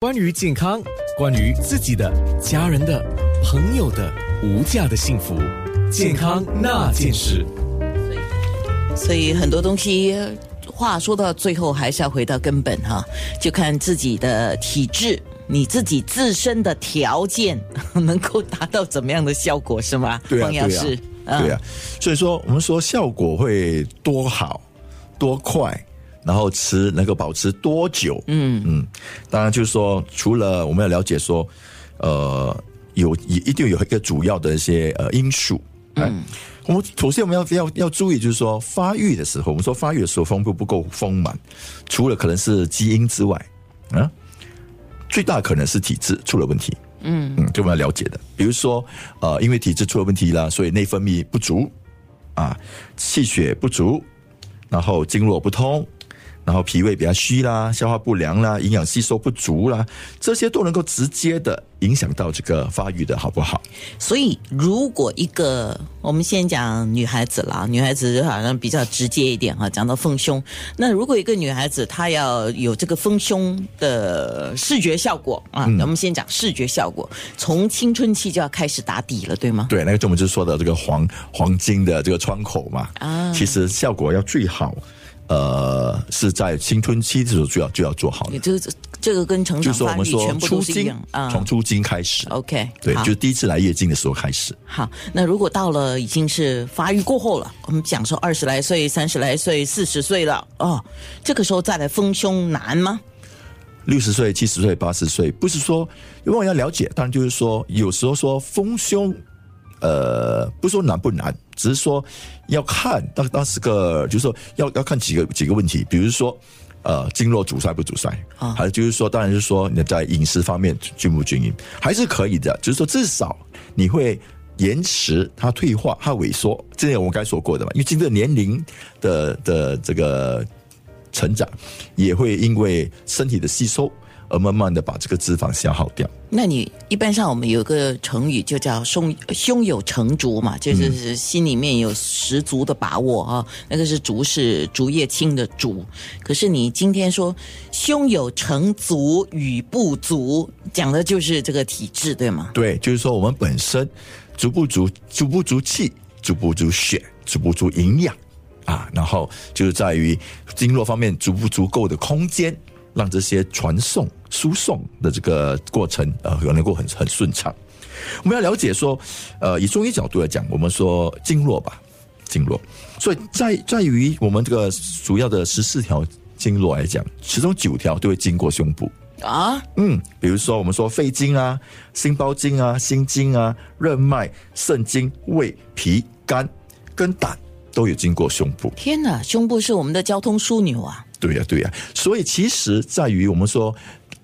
关于健康，关于自己的、家人的、朋友的无价的幸福，健康那件事。所以很多东西，话说到最后还是要回到根本哈，就看自己的体质，你自己自身的条件能够达到怎么样的效果，是吗？对啊，对啊，，对啊。所以说，我们说效果会多好、多快，然后吃能够保持多久？嗯嗯。当然，就是说，除了我们要了解说，呃，有一一定有一个主要的一些呃因素。嗯，我们首先我们要要要注意，就是说发育的时候，我们说发育的时候丰富不够丰满，除了可能是基因之外，啊，最大可能是体质出了问题。嗯嗯，这我们要了解的。比如说，呃，因为体质出了问题啦，所以内分泌不足啊，气血不足，然后经络不通，然后脾胃比较虚啦，消化不良啦，营养吸收不足啦，这些都能够直接的影响到这个发育的好不好？所以，如果一个我们先讲女孩子啦，女孩子好像比较直接一点哈，讲到丰胸。那如果一个女孩子她要有这个丰胸的视觉效果啊，我们先讲视觉效果，从青春期就要开始打底了，对吗？对，那个就我们就说的这个黄黄金的这个窗口嘛，啊其实效果要最好，呃，是在青春期的时候就要就要做好的你。这个这个跟成长发育全部都是一样，啊。从出经开始，OK，对，就是第一次来月经的时候开始。好，那如果到了已经是发育过后了，我们讲说二十来岁、三十来岁、四十岁了，哦，这个时候再来丰胸难吗？六十岁、七十岁、八十岁，不是说，因为我要了解，当然就是说，有时候说丰胸，呃，不说难不难，只是说要看当当时个，就是说要要看几个几个问题，比如说。呃，经络阻塞不阻塞啊还有就是说，当然就是说你在饮食方面均不均匀，还是可以的。就是说，至少你会延迟它退化、它萎缩，这点我们刚才说过的嘛。因为经过年龄的的这个成长，也会因为身体的吸收而慢慢的把这个脂肪消耗掉。那你一般上我们有个成语就叫胸胸有成竹嘛，就是心里面有十足的把握啊。那个是竹是竹叶青的竹，可是你今天说胸有成竹与不足，讲的就是这个体质，对吗？对，就是说我们本身足不足、足不足气、足不足血、足不足营养啊，然后就是在于经络方面足不足够的空间，让这些传送、输送的这个过程呃能够很很顺畅。我们要了解说，呃，以中医角度来讲，我们说经络吧，经络，所以在在于我们这个主要的十四条经络来讲，其中九条都会经过胸部。啊，嗯，比如说我们说肺经啊、心包经啊、心经啊、任脉、肾经、胃、脾、肝跟胆都有经过胸部。天哪，胸部是我们的交通枢纽啊！对呀、对呀、所以其实在于我们说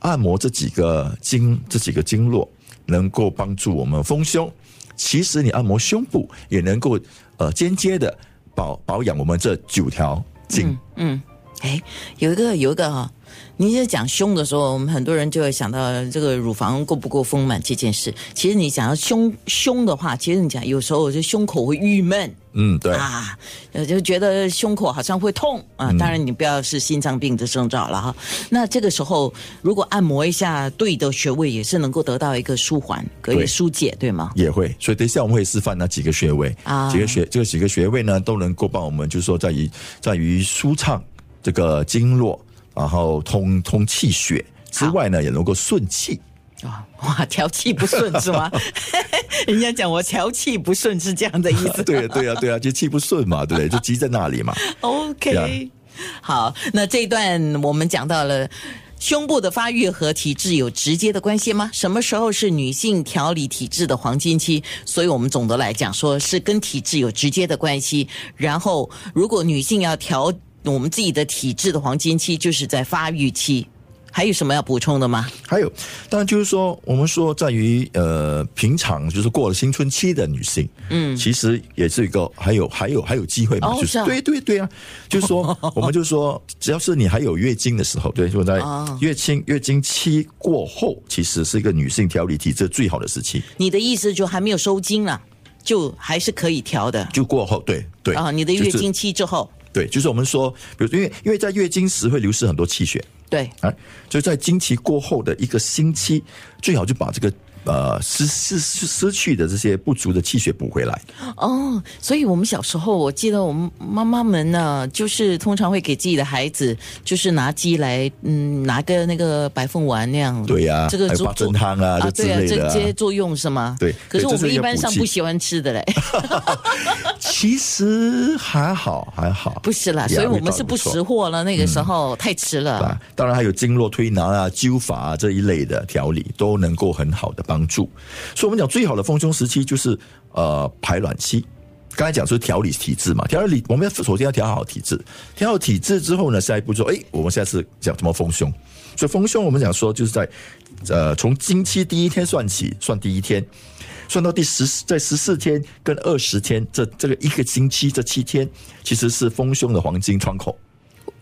按摩这几个经、这几个经络，能够帮助我们丰胸。其实你按摩胸部也能够呃间接的保保养我们这九条经。嗯，哎，有一个有一个哈、你在讲胸的时候，我们很多人就会想到这个乳房够不够丰满这件事。其实你讲到胸胸的话，其实你讲有时候我就胸口会郁闷嗯，对。啊，呃就觉得胸口好像会痛啊。当然你不要是心脏病的征兆了哈。那这个时候如果按摩一下对的穴位，也是能够得到一个舒缓，可以对疏解，对吗？也会，所以等一下我们会示范那几个穴位啊几个穴这个几个穴位呢，都能够帮我们，就是说在于在于舒畅这个经络，然后通通气血之外呢，也能够顺气。啊，哇，调气不顺是吗？人家讲我调气不顺是这样的意思。对呀，对呀，对呀，就气不顺嘛，对不对？就积在那里嘛。OK，好，那这一段我们讲到了。胸部的发育和体质有直接的关系吗？什么时候是女性调理体质的黄金期？所以我们总的来讲，说是跟体质有直接的关系。然后，如果女性要调我们自己的体质的黄金期，就是在发育期。还有什么要补充的吗？还有，当然就是说，我们说在于呃，平常就是过了青春期的女性，嗯，其实也是一个还有还有还有机会嘛，就是是对对对啊，就是说，我们就说，只要是你还有月经的时候，对，就在哦。月经月经期过后，其实是一个女性调理体质最好的时期，你的意思就还没有收经了，就还是可以调的。就过后，对对。啊？你的月经期之后，对，就是我们说，比如因为因为在月经时会流失很多气血，对，啊，就在经期过后的一个星期，最好就把这个呃失失失失去的这些不足的气血补回来。哦，所以我们小时候，我记得我们妈妈们呢，就是通常会给自己的孩子，就是拿鸡来，嗯，拿个那个白凤丸那样。对呀这个还有八做做珍汤啊对啊，这这些作用是吗？对可是我们一般上不喜欢吃的嘞，其实还好，还好，不是啦，所以我们是不识货了。那个时候太迟了。啊，当然还有经络推拿啊、灸法啊这一类的调理都能够很好的帮助。所以我们讲最好的丰胸时期就是呃排卵期。刚才讲说调理体质嘛，调理我们要首先要调好体质，调好体质之后呢，下一步说，哎，我们下次讲怎么丰胸。所以丰胸我们讲说就是在呃从经期第一天算起，算第一天，算到第十在十四天跟二十天这这个一个星期这七天，其实是丰胸的黄金窗口。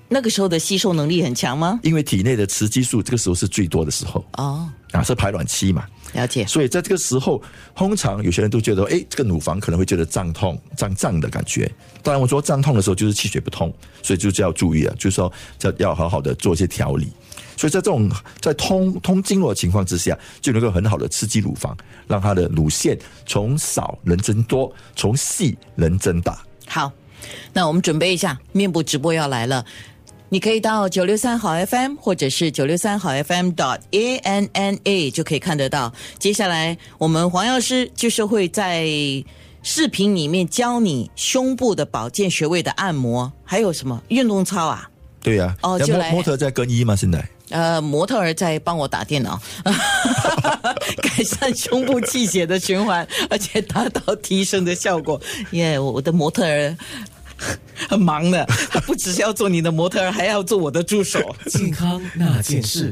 那个时候的吸收能力很强吗？因为体内的雌激素这个时候是最多的时候哦，啊，是排卵期嘛，了解。所以在这个时候，通常有些人都觉得，哎，这个乳房可能会觉得胀痛、胀胀的感觉。当然，我说胀痛的时候就是气血不通，所以就是要注意了，就是说要要好好的做一些调理。所以在这种在通通经络的情况之下，就能够很好的刺激乳房，让它的乳腺从少能增多，从细能增大。好，那我们准备一下，面部直播要来了。你可以到九六三好 FM 或者是九六三好 FM dot a n n a 就可以看得到。接下来我们黄药师就是会在视频里面教你胸部的保健穴位的按摩，还有什么运动操啊？对呀、那哦就来模模特在更衣吗？现在？呃，模特儿在帮我打电脑，改善胸部气血的循环，而且达到提升的效果。耶、我我的模特儿很忙的，他不只是要做你的模特，还要做我的助手。健康那件事。